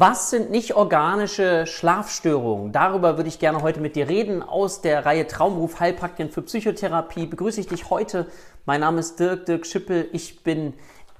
Was sind nicht organische Schlafstörungen? Darüber würde ich gerne heute mit dir reden. Aus der Reihe Traumberuf Heilpraktiker für Psychotherapie begrüße ich dich heute. Mein Name ist Dirk Dirk Schippel. Ich bin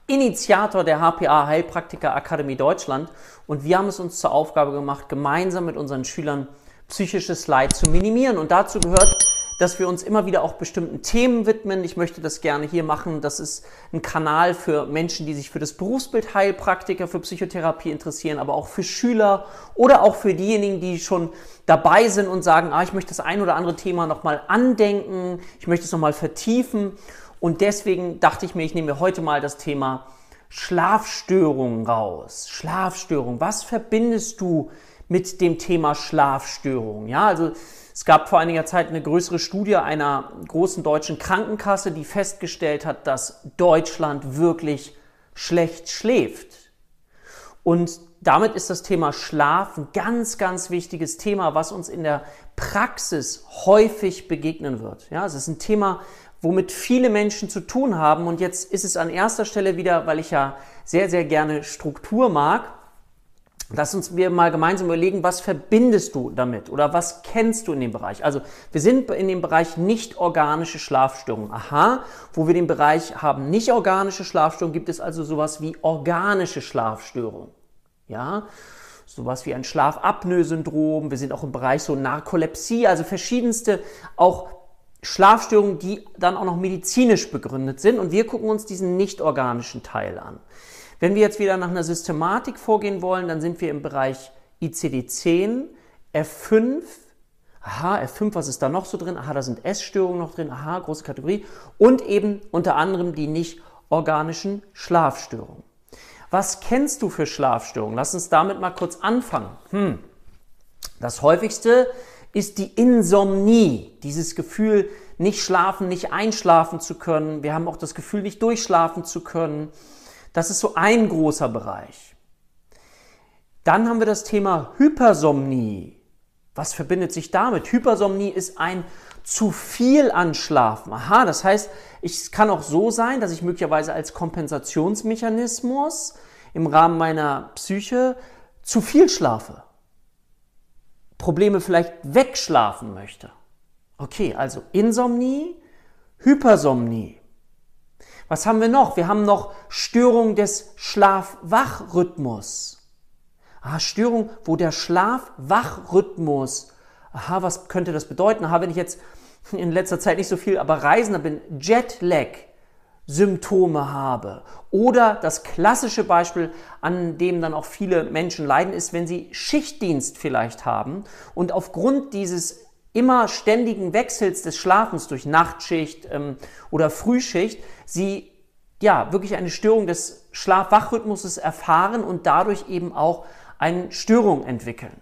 Initiator der HPA Heilpraktiker Akademie Deutschland und wir haben es uns zur Aufgabe gemacht, gemeinsam mit unseren Schülern psychisches Leid zu minimieren. Und dazu gehört dass wir uns immer wieder auch bestimmten Themen widmen. Ich möchte das gerne hier machen. Das ist ein Kanal für Menschen, die sich für das Berufsbild Heilpraktiker, für Psychotherapie interessieren, aber auch für Schüler oder auch für diejenigen, die schon dabei sind und sagen, ah, ich möchte das ein oder andere Thema nochmal andenken, ich möchte es nochmal vertiefen. Und deswegen dachte ich mir, ich nehme mir heute mal das Thema Schlafstörungen raus. Schlafstörung. Was verbindest du mit dem Thema Schlafstörung? Ja, also es gab vor einiger Zeit eine größere Studie einer großen deutschen Krankenkasse, die festgestellt hat, dass Deutschland wirklich schlecht schläft. Und damit ist das Thema Schlaf ein ganz, ganz wichtiges Thema, was uns in der Praxis häufig begegnen wird. Ja, es ist ein Thema, womit viele Menschen zu tun haben. Und jetzt ist es an erster Stelle wieder, weil ich ja sehr, sehr gerne Struktur mag, Lass uns wir mal gemeinsam überlegen, was verbindest du damit oder was kennst du in dem Bereich? Also wir sind in dem Bereich nicht organische Schlafstörungen. Aha, wo wir den Bereich haben nicht organische Schlafstörungen, gibt es also sowas wie organische Schlafstörungen. Ja, sowas wie ein Schlafapnoe-Syndrom. Wir sind auch im Bereich so Narkolepsie, also verschiedenste auch Schlafstörungen, die dann auch noch medizinisch begründet sind. Und wir gucken uns diesen nicht organischen Teil an. Wenn wir jetzt wieder nach einer Systematik vorgehen wollen, dann sind wir im Bereich ICD-10, F5, aha, F5, was ist da noch so drin? Aha, da sind Essstörungen noch drin, aha, große Kategorie. Und eben unter anderem die nicht organischen Schlafstörungen. Was kennst du für Schlafstörungen? Lass uns damit mal kurz anfangen. Hm. Das häufigste ist die Insomnie, dieses Gefühl, nicht schlafen, nicht einschlafen zu können. Wir haben auch das Gefühl, nicht durchschlafen zu können. Das ist so ein großer Bereich. Dann haben wir das Thema Hypersomnie. Was verbindet sich damit? Hypersomnie ist ein zu viel Anschlafen. Aha, das heißt, es kann auch so sein, dass ich möglicherweise als Kompensationsmechanismus im Rahmen meiner Psyche zu viel schlafe. Probleme vielleicht wegschlafen möchte. Okay, also Insomnie, Hypersomnie. Was haben wir noch? Wir haben noch Störung des Schlaf-Wach-Rhythmus. Ah, Störung, wo der Schlaf-Wach-Rhythmus, aha, was könnte das bedeuten? Aha, wenn ich jetzt in letzter Zeit nicht so viel, aber Reisender bin, Jetlag, Symptome habe. Oder das klassische Beispiel, an dem dann auch viele Menschen leiden, ist, wenn sie Schichtdienst vielleicht haben und aufgrund dieses immer ständigen Wechsels des Schlafens durch Nachtschicht ähm, oder Frühschicht sie ja wirklich eine Störung des Schlaf-Wach-Rhythmuses erfahren und dadurch eben auch eine Störung entwickeln.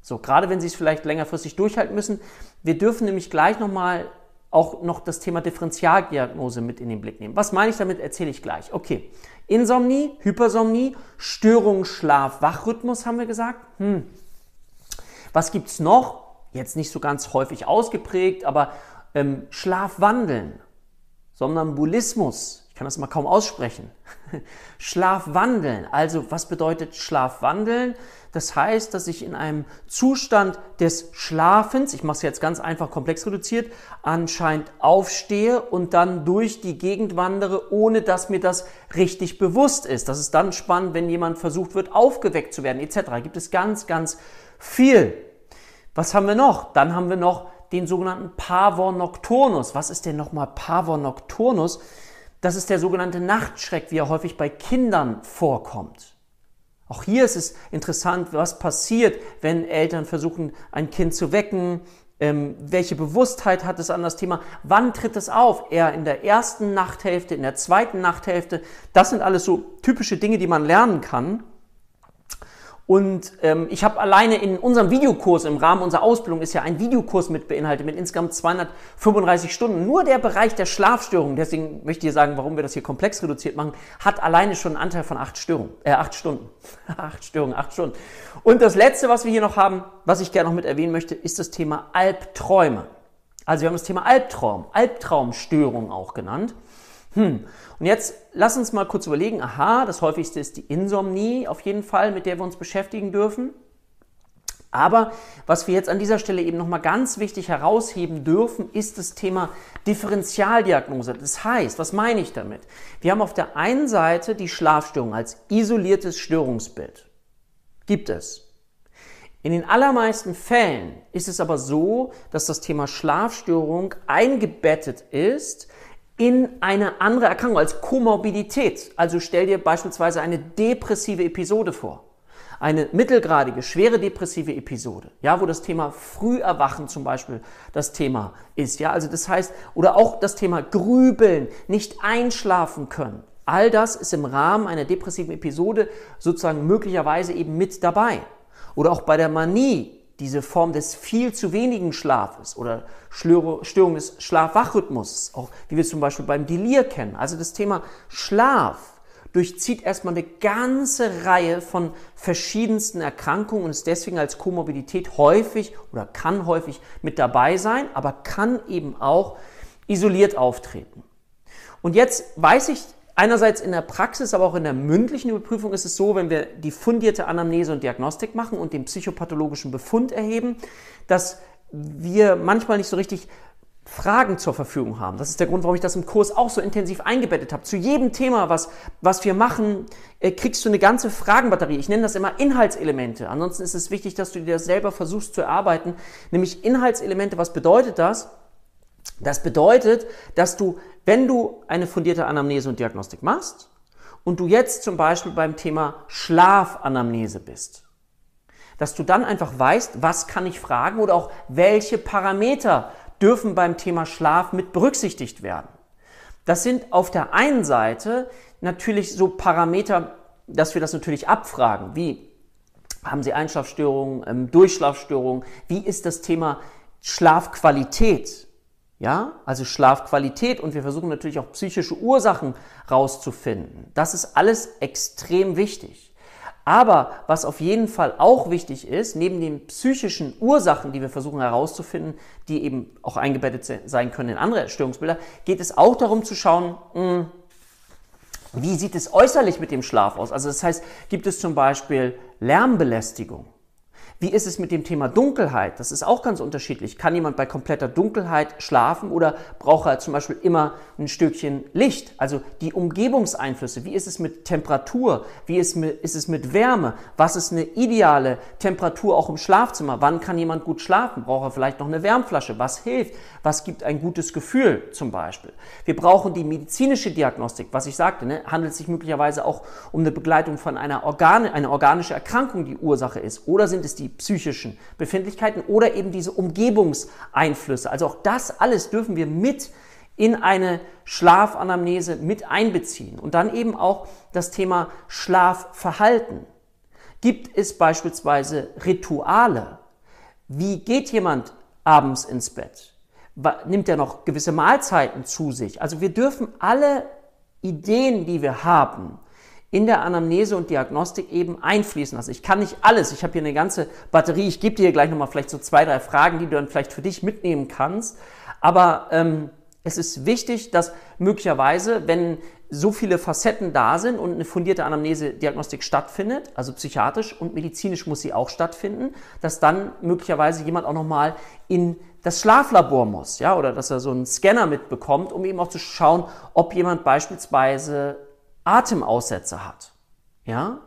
So, gerade wenn Sie es vielleicht längerfristig durchhalten müssen. Wir dürfen nämlich gleich nochmal auch noch das Thema Differentialdiagnose mit in den Blick nehmen. Was meine ich damit, erzähle ich gleich. Okay, Insomnie, Hypersomnie, Störung Schlaf-Wach-Rhythmus haben wir gesagt. Hm. Was gibt's noch? Jetzt nicht so ganz häufig ausgeprägt, aber ähm, Schlafwandeln, Somnambulismus, ich kann das mal kaum aussprechen. Schlafwandeln, also was bedeutet Schlafwandeln? Das heißt, dass ich in einem Zustand des Schlafens, ich mache es jetzt ganz einfach komplex reduziert, anscheinend aufstehe und dann durch die Gegend wandere, ohne dass mir das richtig bewusst ist. Das ist dann spannend, wenn jemand versucht wird, aufgeweckt zu werden, etc. Da gibt es ganz, ganz viel. Was haben wir noch? Dann haben wir noch den sogenannten Pavor Nocturnus. Was ist denn nochmal Pavor Nocturnus? Das ist der sogenannte Nachtschreck, wie er häufig bei Kindern vorkommt. Auch hier ist es interessant, was passiert, wenn Eltern versuchen, ein Kind zu wecken. Ähm, welche Bewusstheit hat es an das Thema? Wann tritt es auf? Eher in der ersten Nachthälfte, in der zweiten Nachthälfte? Das sind alles so typische Dinge, die man lernen kann. Und ähm, ich habe alleine in unserem Videokurs, im Rahmen unserer Ausbildung ist ja ein Videokurs mit beinhaltet, mit insgesamt 235 Stunden. Nur der Bereich der Schlafstörungen, deswegen möchte ich sagen, warum wir das hier komplex reduziert machen, hat alleine schon einen Anteil von acht Störungen, äh, acht Stunden. acht Störungen, acht Stunden. Und das letzte, was wir hier noch haben, was ich gerne noch mit erwähnen möchte, ist das Thema Albträume. Also wir haben das Thema Albtraum, Albtraumstörung auch genannt. Hm. Und jetzt lass uns mal kurz überlegen, aha, das häufigste ist die Insomnie auf jeden Fall, mit der wir uns beschäftigen dürfen. Aber was wir jetzt an dieser Stelle eben nochmal ganz wichtig herausheben dürfen, ist das Thema Differentialdiagnose. Das heißt, was meine ich damit? Wir haben auf der einen Seite die Schlafstörung als isoliertes Störungsbild. Gibt es. In den allermeisten Fällen ist es aber so, dass das Thema Schlafstörung eingebettet ist in eine andere Erkrankung als Komorbidität. Also stell dir beispielsweise eine depressive Episode vor eine mittelgradige, schwere depressive Episode, ja, wo das Thema Früherwachen zum Beispiel das Thema ist, ja, also das heißt, oder auch das Thema Grübeln, nicht einschlafen können. All das ist im Rahmen einer depressiven Episode sozusagen möglicherweise eben mit dabei. Oder auch bei der Manie, diese Form des viel zu wenigen Schlafes oder Störung des Schlafwachrhythmus, auch wie wir zum Beispiel beim Delir kennen. Also das Thema Schlaf durchzieht erstmal eine ganze Reihe von verschiedensten Erkrankungen und ist deswegen als Komorbidität häufig oder kann häufig mit dabei sein, aber kann eben auch isoliert auftreten. Und jetzt weiß ich, einerseits in der Praxis, aber auch in der mündlichen Überprüfung ist es so, wenn wir die fundierte Anamnese und Diagnostik machen und den psychopathologischen Befund erheben, dass wir manchmal nicht so richtig Fragen zur Verfügung haben. Das ist der Grund, warum ich das im Kurs auch so intensiv eingebettet habe. Zu jedem Thema, was, was wir machen, äh, kriegst du eine ganze Fragenbatterie. Ich nenne das immer Inhaltselemente. Ansonsten ist es wichtig, dass du dir das selber versuchst zu erarbeiten. Nämlich Inhaltselemente, was bedeutet das? Das bedeutet, dass du, wenn du eine fundierte Anamnese und Diagnostik machst und du jetzt zum Beispiel beim Thema Schlafanamnese bist, dass du dann einfach weißt, was kann ich fragen oder auch welche Parameter dürfen beim Thema Schlaf mit berücksichtigt werden. Das sind auf der einen Seite natürlich so Parameter, dass wir das natürlich abfragen, wie haben Sie Einschlafstörungen, ähm, Durchschlafstörungen, wie ist das Thema Schlafqualität? Ja, also Schlafqualität und wir versuchen natürlich auch psychische Ursachen rauszufinden. Das ist alles extrem wichtig. Aber was auf jeden Fall auch wichtig ist, neben den psychischen Ursachen, die wir versuchen herauszufinden, die eben auch eingebettet sein können in andere Störungsbilder, geht es auch darum zu schauen, hm, wie sieht es äußerlich mit dem Schlaf aus? Also das heißt, gibt es zum Beispiel Lärmbelästigung? Wie ist es mit dem Thema Dunkelheit? Das ist auch ganz unterschiedlich. Kann jemand bei kompletter Dunkelheit schlafen oder braucht er zum Beispiel immer ein Stückchen Licht? Also die Umgebungseinflüsse. Wie ist es mit Temperatur? Wie ist, ist es mit Wärme? Was ist eine ideale Temperatur auch im Schlafzimmer? Wann kann jemand gut schlafen? Braucht er vielleicht noch eine Wärmflasche? Was hilft? Was gibt ein gutes Gefühl zum Beispiel? Wir brauchen die medizinische Diagnostik. Was ich sagte, ne? handelt es sich möglicherweise auch um eine Begleitung von einer, Organe, einer organische Erkrankung, die Ursache ist? Oder sind es die psychischen Befindlichkeiten oder eben diese Umgebungseinflüsse. Also auch das alles dürfen wir mit in eine Schlafanamnese mit einbeziehen. Und dann eben auch das Thema Schlafverhalten. Gibt es beispielsweise Rituale? Wie geht jemand abends ins Bett? Nimmt er noch gewisse Mahlzeiten zu sich? Also wir dürfen alle Ideen, die wir haben, in der Anamnese und Diagnostik eben einfließen lassen. Ich kann nicht alles. Ich habe hier eine ganze Batterie. Ich gebe dir gleich nochmal vielleicht so zwei, drei Fragen, die du dann vielleicht für dich mitnehmen kannst. Aber ähm, es ist wichtig, dass möglicherweise, wenn so viele Facetten da sind und eine fundierte Anamnese-Diagnostik stattfindet, also psychiatrisch und medizinisch muss sie auch stattfinden, dass dann möglicherweise jemand auch nochmal in das Schlaflabor muss, ja, oder dass er so einen Scanner mitbekommt, um eben auch zu schauen, ob jemand beispielsweise Atemaussetzer hat. Ja?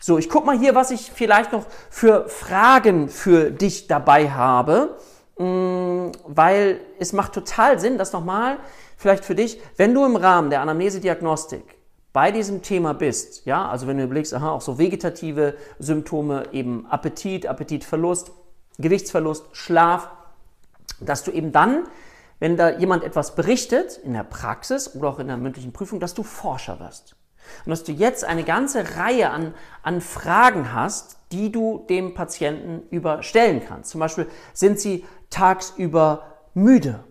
So, ich guck mal hier, was ich vielleicht noch für Fragen für dich dabei habe, mm, weil es macht total Sinn, das nochmal vielleicht für dich, wenn du im Rahmen der Anamnese-Diagnostik bei diesem Thema bist, ja, also wenn du überlegst, aha, auch so vegetative Symptome, eben Appetit, Appetitverlust, Gewichtsverlust, Schlaf, dass du eben dann, wenn da jemand etwas berichtet in der Praxis oder auch in der mündlichen Prüfung, dass du Forscher wirst. Und dass du jetzt eine ganze Reihe an, an Fragen hast, die du dem Patienten überstellen kannst. Zum Beispiel, sind sie tagsüber müde?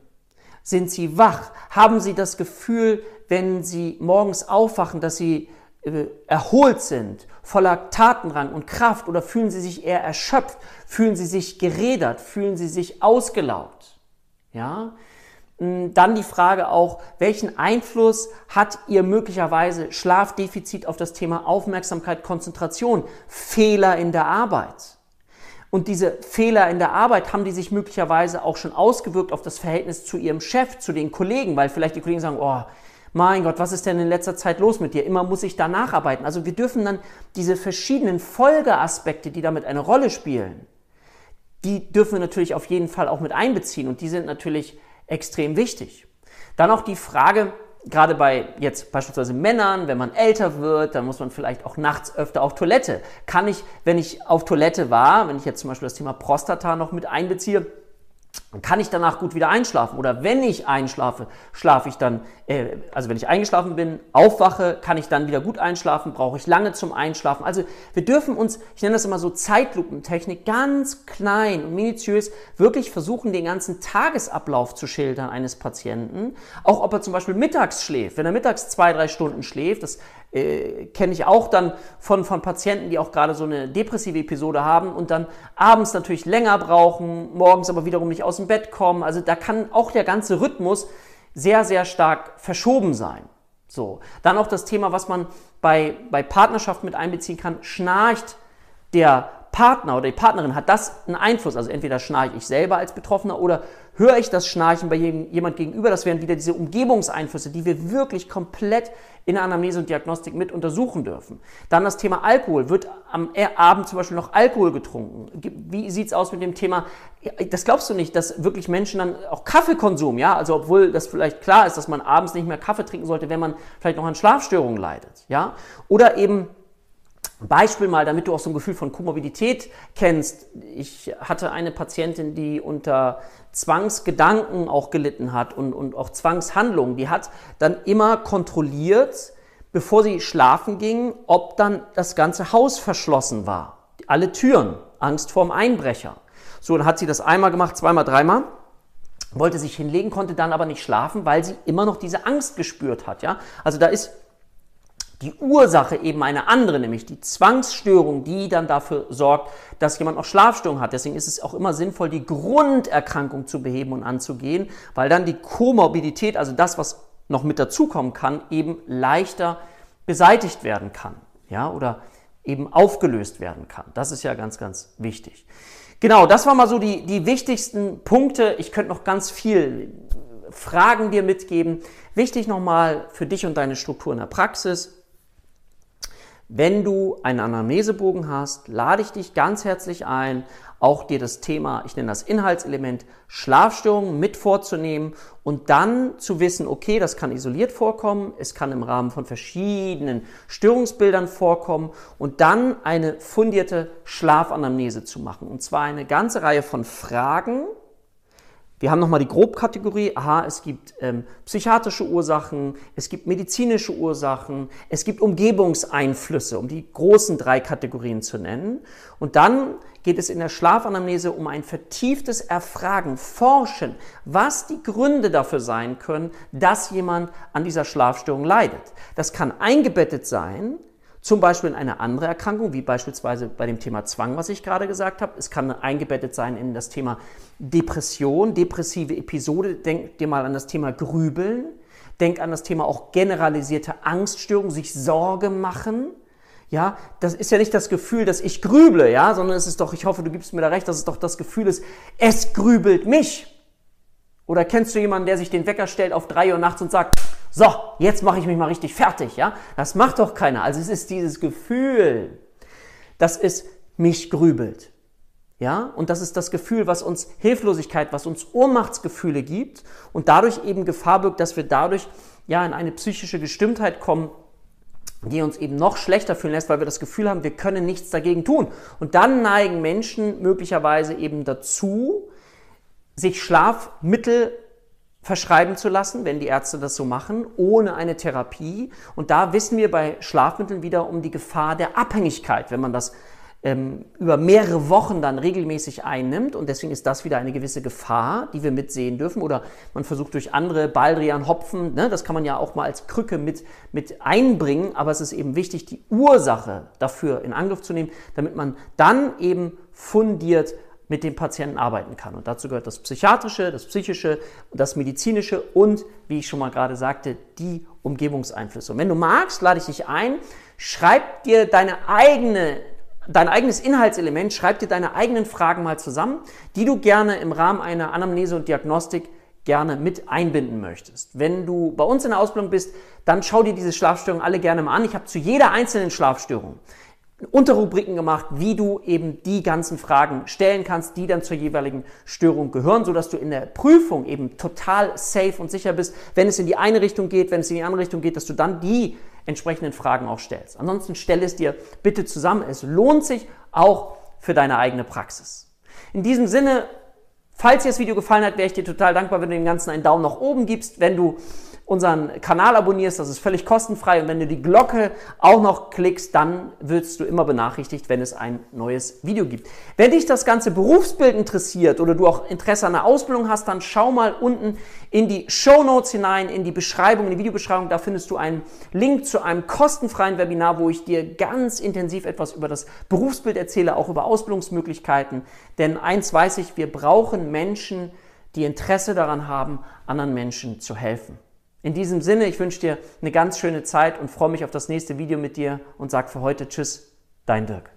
Sind sie wach? Haben sie das Gefühl, wenn sie morgens aufwachen, dass sie äh, erholt sind, voller Tatendrang und Kraft oder fühlen sie sich eher erschöpft? Fühlen sie sich gerädert? Fühlen sie sich ausgelaugt? Ja? Hm, dann die Frage auch, welchen Einfluss hat Ihr möglicherweise Schlafdefizit auf das Thema Aufmerksamkeit, Konzentration, Fehler in der Arbeit? Und diese Fehler in der Arbeit haben die sich möglicherweise auch schon ausgewirkt auf das Verhältnis zu Ihrem Chef, zu den Kollegen, weil vielleicht die Kollegen sagen, oh, mein Gott, was ist denn in letzter Zeit los mit dir? Immer muss ich da nacharbeiten. Also wir dürfen dann diese verschiedenen Folgeaspekte, die damit eine Rolle spielen, die dürfen wir natürlich auf jeden Fall auch mit einbeziehen und die sind natürlich extrem wichtig. Dann auch die Frage, gerade bei jetzt beispielsweise Männern, wenn man älter wird, dann muss man vielleicht auch nachts öfter auf Toilette. Kann ich, wenn ich auf Toilette war, wenn ich jetzt zum Beispiel das Thema Prostata noch mit einbeziehe, kann ich danach gut wieder einschlafen. Oder wenn ich einschlafe, schlafe ich dann, äh, also wenn ich eingeschlafen bin, aufwache, kann ich dann wieder gut einschlafen, brauche ich lange zum Einschlafen. Also wir dürfen uns, ich nenne das immer so Zeitlupentechnik, ganz klein und minutiös wirklich versuchen, den ganzen Tagesablauf zu schildern eines Patienten. Auch ob er zum Beispiel mittags schläft. Wenn er mittags zwei, drei Stunden schläft, das äh, kenne ich auch dann von, von Patienten, die auch gerade so eine depressive Episode haben und dann abends natürlich länger brauchen, morgens aber wiederum nicht aus dem Bett kommen. Also da kann auch der ganze Rhythmus sehr, sehr stark verschoben sein. So. Dann auch das Thema, was man bei, bei Partnerschaft mit einbeziehen kann. Schnarcht der Partner oder die Partnerin, hat das einen Einfluss? Also entweder schnarche ich selber als Betroffener oder höre ich das Schnarchen bei jemand gegenüber. Das wären wieder diese Umgebungseinflüsse, die wir wirklich komplett in der Anamnese und Diagnostik mit untersuchen dürfen. Dann das Thema Alkohol. Wird am Abend zum Beispiel noch Alkohol getrunken? Wie sieht es aus mit dem Thema, das glaubst du nicht, dass wirklich Menschen dann auch Kaffeekonsum, ja, also obwohl das vielleicht klar ist, dass man abends nicht mehr Kaffee trinken sollte, wenn man vielleicht noch an Schlafstörungen leidet, ja, oder eben Beispiel mal, damit du auch so ein Gefühl von Komorbidität kennst. Ich hatte eine Patientin, die unter Zwangsgedanken auch gelitten hat und, und auch Zwangshandlungen. Die hat dann immer kontrolliert, bevor sie schlafen ging, ob dann das ganze Haus verschlossen war. Alle Türen, Angst vorm Einbrecher. So, dann hat sie das einmal gemacht, zweimal, dreimal wollte sich hinlegen, konnte dann aber nicht schlafen, weil sie immer noch diese Angst gespürt hat. Ja? Also da ist die Ursache eben eine andere, nämlich die Zwangsstörung, die dann dafür sorgt, dass jemand noch Schlafstörungen hat. Deswegen ist es auch immer sinnvoll, die Grunderkrankung zu beheben und anzugehen, weil dann die Komorbidität, also das, was noch mit dazukommen kann, eben leichter beseitigt werden kann. Ja, oder eben aufgelöst werden kann. Das ist ja ganz, ganz wichtig. Genau, das waren mal so die, die wichtigsten Punkte. Ich könnte noch ganz viel Fragen dir mitgeben. Wichtig nochmal für dich und deine Struktur in der Praxis. Wenn du einen Anamnesebogen hast, lade ich dich ganz herzlich ein, auch dir das Thema, ich nenne das Inhaltselement Schlafstörungen mit vorzunehmen und dann zu wissen, okay, das kann isoliert vorkommen, es kann im Rahmen von verschiedenen Störungsbildern vorkommen und dann eine fundierte Schlafanamnese zu machen. Und zwar eine ganze Reihe von Fragen, wir haben nochmal die Grobkategorie, aha, es gibt ähm, psychiatrische Ursachen, es gibt medizinische Ursachen, es gibt Umgebungseinflüsse, um die großen drei Kategorien zu nennen. Und dann geht es in der Schlafanamnese um ein vertieftes Erfragen, Forschen, was die Gründe dafür sein können, dass jemand an dieser Schlafstörung leidet. Das kann eingebettet sein zum Beispiel in eine andere Erkrankung, wie beispielsweise bei dem Thema Zwang, was ich gerade gesagt habe. Es kann eingebettet sein in das Thema Depression, depressive Episode. Denk dir mal an das Thema Grübeln. Denk an das Thema auch generalisierte Angststörung, sich Sorge machen. Ja, das ist ja nicht das Gefühl, dass ich grüble, ja, sondern es ist doch, ich hoffe, du gibst mir da recht, dass es doch das Gefühl ist, es grübelt mich. Oder kennst du jemanden, der sich den Wecker stellt auf drei Uhr nachts und sagt, so, jetzt mache ich mich mal richtig fertig, ja? Das macht doch keiner. Also es ist dieses Gefühl, dass es mich grübelt. Ja, und das ist das Gefühl, was uns Hilflosigkeit, was uns Ohnmachtsgefühle gibt und dadurch eben Gefahr birgt, dass wir dadurch ja in eine psychische Gestimmtheit kommen, die uns eben noch schlechter fühlen lässt, weil wir das Gefühl haben, wir können nichts dagegen tun. Und dann neigen Menschen möglicherweise eben dazu, sich Schlafmittel verschreiben zu lassen, wenn die Ärzte das so machen, ohne eine Therapie. Und da wissen wir bei Schlafmitteln wieder um die Gefahr der Abhängigkeit, wenn man das ähm, über mehrere Wochen dann regelmäßig einnimmt. Und deswegen ist das wieder eine gewisse Gefahr, die wir mitsehen dürfen. Oder man versucht durch andere Baldrian, Hopfen, ne, das kann man ja auch mal als Krücke mit, mit einbringen. Aber es ist eben wichtig, die Ursache dafür in Angriff zu nehmen, damit man dann eben fundiert mit dem Patienten arbeiten kann. Und dazu gehört das Psychiatrische, das Psychische, das Medizinische und, wie ich schon mal gerade sagte, die Umgebungseinflüsse. Und wenn du magst, lade ich dich ein, schreib dir deine eigene dein eigenes Inhaltselement, schreib dir deine eigenen Fragen mal zusammen, die du gerne im Rahmen einer Anamnese und Diagnostik gerne mit einbinden möchtest. Wenn du bei uns in der Ausbildung bist, dann schau dir diese Schlafstörungen alle gerne mal an. Ich habe zu jeder einzelnen Schlafstörung Unterrubriken gemacht, wie du eben die ganzen Fragen stellen kannst, die dann zur jeweiligen Störung gehören, sodass du in der Prüfung eben total safe und sicher bist, wenn es in die eine Richtung geht, wenn es in die andere Richtung geht, dass du dann die entsprechenden Fragen auch stellst. Ansonsten stell es dir bitte zusammen. Es lohnt sich auch für deine eigene Praxis. In diesem Sinne, falls dir das Video gefallen hat, wäre ich dir total dankbar, wenn du dem Ganzen einen Daumen nach oben gibst, wenn du unseren Kanal abonnierst, das ist völlig kostenfrei und wenn du die Glocke auch noch klickst, dann wirst du immer benachrichtigt, wenn es ein neues Video gibt. Wenn dich das ganze Berufsbild interessiert oder du auch Interesse an der Ausbildung hast, dann schau mal unten in die Show Notes hinein, in die Beschreibung, in die Videobeschreibung, da findest du einen Link zu einem kostenfreien Webinar, wo ich dir ganz intensiv etwas über das Berufsbild erzähle, auch über Ausbildungsmöglichkeiten, denn eins weiß ich, wir brauchen Menschen, die Interesse daran haben, anderen Menschen zu helfen. In diesem Sinne, ich wünsche dir eine ganz schöne Zeit und freue mich auf das nächste Video mit dir und sag für heute Tschüss, dein Dirk.